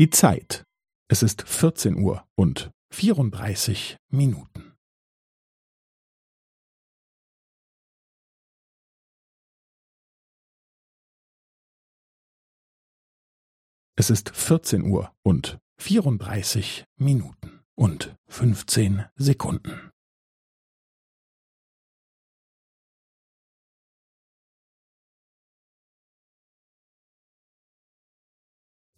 Die Zeit. Es ist 14 Uhr und 34 Minuten. Es ist 14 Uhr und 34 Minuten und 15 Sekunden.